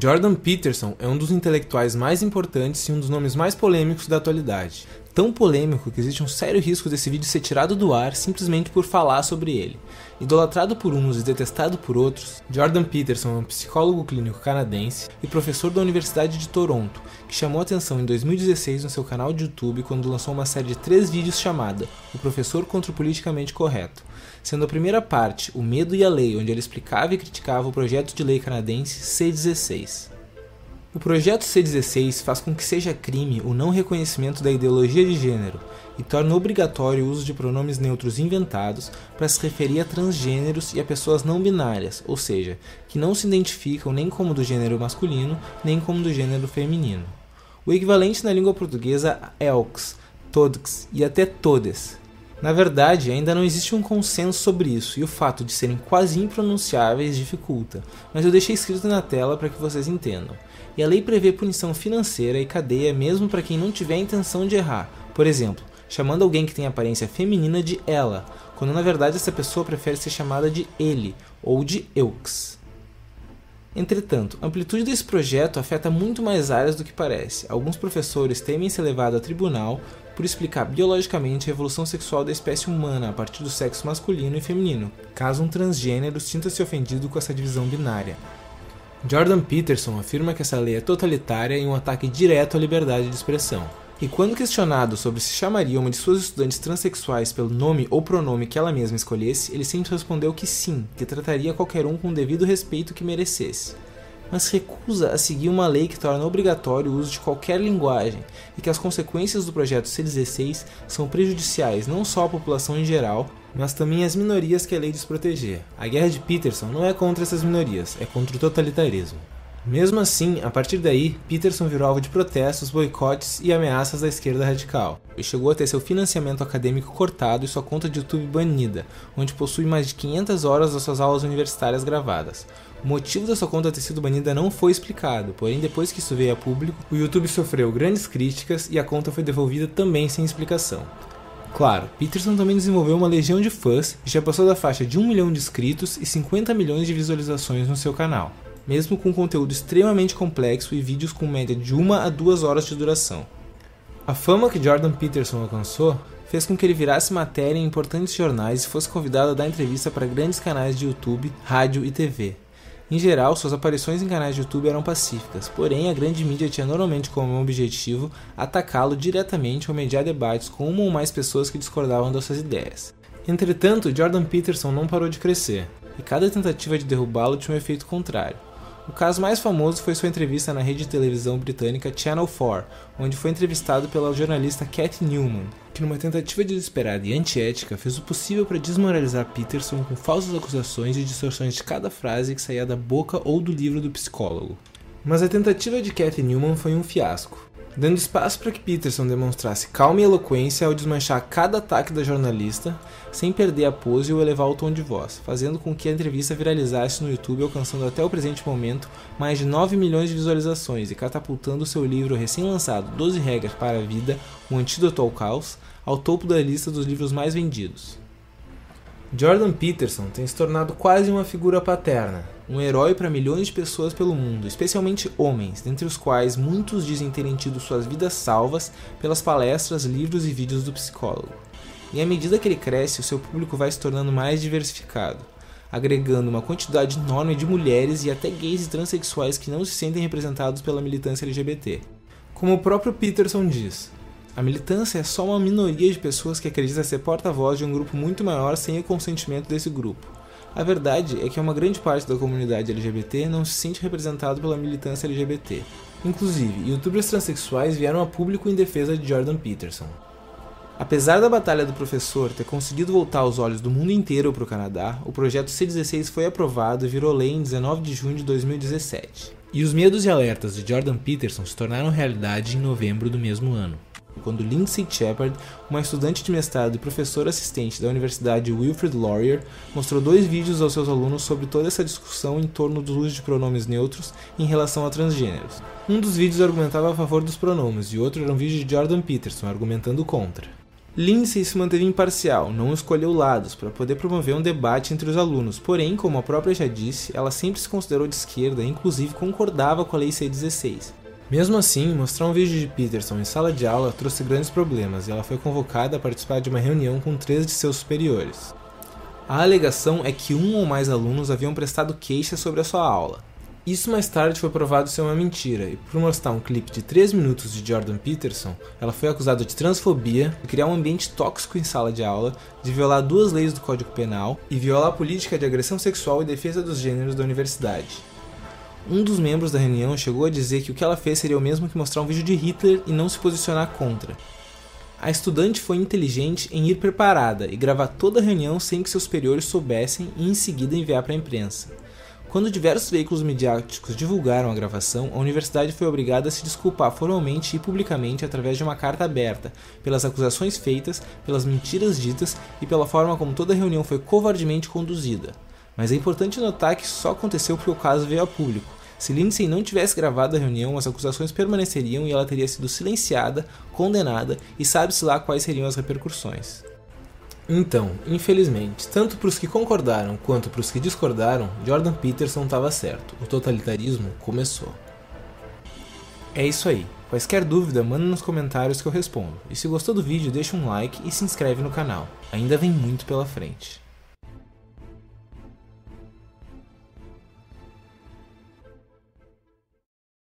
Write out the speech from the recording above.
Jordan Peterson é um dos intelectuais mais importantes e um dos nomes mais polêmicos da atualidade. Tão polêmico que existe um sério risco desse vídeo ser tirado do ar simplesmente por falar sobre ele. Idolatrado por uns e detestado por outros, Jordan Peterson é um psicólogo clínico canadense e professor da Universidade de Toronto, que chamou atenção em 2016 no seu canal de YouTube quando lançou uma série de três vídeos chamada O Professor contra o Politicamente Correto, sendo a primeira parte O Medo e a Lei, onde ele explicava e criticava o projeto de lei canadense C-16. O projeto C-16 faz com que seja crime o não reconhecimento da ideologia de gênero e torna obrigatório o uso de pronomes neutros inventados para se referir a transgêneros e a pessoas não binárias, ou seja, que não se identificam nem como do gênero masculino nem como do gênero feminino. O equivalente na língua portuguesa é elks, todos e até todes, na verdade, ainda não existe um consenso sobre isso e o fato de serem quase impronunciáveis dificulta, mas eu deixei escrito na tela para que vocês entendam. E a lei prevê punição financeira e cadeia mesmo para quem não tiver a intenção de errar. Por exemplo, chamando alguém que tem aparência feminina de ela, quando na verdade essa pessoa prefere ser chamada de ele ou deeux. Entretanto, a amplitude desse projeto afeta muito mais áreas do que parece. Alguns professores temem ser levados a tribunal por explicar biologicamente a evolução sexual da espécie humana a partir do sexo masculino e feminino, caso um transgênero sinta-se ofendido com essa divisão binária. Jordan Peterson afirma que essa lei é totalitária e um ataque direto à liberdade de expressão. E quando questionado sobre se chamaria uma de suas estudantes transexuais pelo nome ou pronome que ela mesma escolhesse, ele sempre respondeu que sim, que trataria qualquer um com o devido respeito que merecesse. Mas recusa a seguir uma lei que torna obrigatório o uso de qualquer linguagem e que as consequências do projeto C16 são prejudiciais não só à população em geral, mas também às minorias que a lei diz proteger. A guerra de Peterson não é contra essas minorias, é contra o totalitarismo. Mesmo assim, a partir daí, Peterson virou alvo de protestos, boicotes e ameaças da esquerda radical, e chegou a ter seu financiamento acadêmico cortado e sua conta de YouTube banida, onde possui mais de 500 horas das suas aulas universitárias gravadas. O motivo da sua conta ter sido banida não foi explicado, porém, depois que isso veio a público, o YouTube sofreu grandes críticas e a conta foi devolvida também sem explicação. Claro, Peterson também desenvolveu uma legião de fãs e já passou da faixa de 1 milhão de inscritos e 50 milhões de visualizações no seu canal mesmo com conteúdo extremamente complexo e vídeos com média de 1 a 2 horas de duração. A fama que Jordan Peterson alcançou fez com que ele virasse matéria em importantes jornais e fosse convidado a dar entrevista para grandes canais de YouTube, rádio e TV. Em geral, suas aparições em canais de YouTube eram pacíficas, porém a grande mídia tinha normalmente como objetivo atacá-lo diretamente ou mediar debates com uma ou mais pessoas que discordavam das suas ideias. Entretanto, Jordan Peterson não parou de crescer, e cada tentativa de derrubá-lo tinha um efeito contrário. O caso mais famoso foi sua entrevista na rede de televisão britânica Channel 4, onde foi entrevistado pela jornalista Cat Newman, que numa tentativa desesperada e antiética fez o possível para desmoralizar Peterson com falsas acusações e distorções de cada frase que saía da boca ou do livro do psicólogo. Mas a tentativa de Cat Newman foi um fiasco dando espaço para que Peterson demonstrasse calma e eloquência ao desmanchar cada ataque da jornalista, sem perder a pose ou elevar o tom de voz, fazendo com que a entrevista viralizasse no YouTube, alcançando até o presente momento mais de 9 milhões de visualizações e catapultando seu livro recém-lançado 12 Regras para a Vida, o Antídoto ao Caos, ao topo da lista dos livros mais vendidos. Jordan Peterson tem se tornado quase uma figura paterna, um herói para milhões de pessoas pelo mundo, especialmente homens, dentre os quais muitos dizem terem tido suas vidas salvas pelas palestras, livros e vídeos do psicólogo. E à medida que ele cresce, o seu público vai se tornando mais diversificado, agregando uma quantidade enorme de mulheres e até gays e transexuais que não se sentem representados pela militância LGBT. Como o próprio Peterson diz, a militância é só uma minoria de pessoas que acredita ser porta-voz de um grupo muito maior sem o consentimento desse grupo. A verdade é que uma grande parte da comunidade LGBT não se sente representado pela militância LGBT. Inclusive, youtubers transexuais vieram a público em defesa de Jordan Peterson. Apesar da batalha do professor ter conseguido voltar os olhos do mundo inteiro para o Canadá, o projeto C16 foi aprovado e virou lei em 19 de junho de 2017. E os medos e alertas de Jordan Peterson se tornaram realidade em novembro do mesmo ano quando Lindsay Shepard, uma estudante de mestrado e professora assistente da Universidade Wilfrid Laurier, mostrou dois vídeos aos seus alunos sobre toda essa discussão em torno do uso de pronomes neutros em relação a transgêneros. Um dos vídeos argumentava a favor dos pronomes e outro era um vídeo de Jordan Peterson argumentando contra. Lindsay se manteve imparcial, não escolheu lados para poder promover um debate entre os alunos, porém, como a própria já disse, ela sempre se considerou de esquerda e inclusive concordava com a Lei C16. Mesmo assim, mostrar um vídeo de Peterson em sala de aula trouxe grandes problemas e ela foi convocada a participar de uma reunião com três de seus superiores. A alegação é que um ou mais alunos haviam prestado queixa sobre a sua aula. Isso mais tarde foi provado ser uma mentira, e por mostrar um clipe de 3 minutos de Jordan Peterson, ela foi acusada de transfobia, de criar um ambiente tóxico em sala de aula, de violar duas leis do Código Penal e violar a política de agressão sexual e defesa dos gêneros da universidade. Um dos membros da reunião chegou a dizer que o que ela fez seria o mesmo que mostrar um vídeo de Hitler e não se posicionar contra. A estudante foi inteligente em ir preparada e gravar toda a reunião sem que seus superiores soubessem e em seguida enviar para a imprensa. Quando diversos veículos midiáticos divulgaram a gravação, a universidade foi obrigada a se desculpar formalmente e publicamente através de uma carta aberta, pelas acusações feitas, pelas mentiras ditas e pela forma como toda a reunião foi covardemente conduzida. Mas é importante notar que só aconteceu porque o caso veio a público. Se Lindsay não tivesse gravado a reunião, as acusações permaneceriam e ela teria sido silenciada, condenada e sabe-se lá quais seriam as repercussões. Então, infelizmente, tanto para os que concordaram quanto para os que discordaram, Jordan Peterson estava certo. O totalitarismo começou. É isso aí. Quaisquer dúvida, manda nos comentários que eu respondo. E se gostou do vídeo, deixa um like e se inscreve no canal. Ainda vem muito pela frente.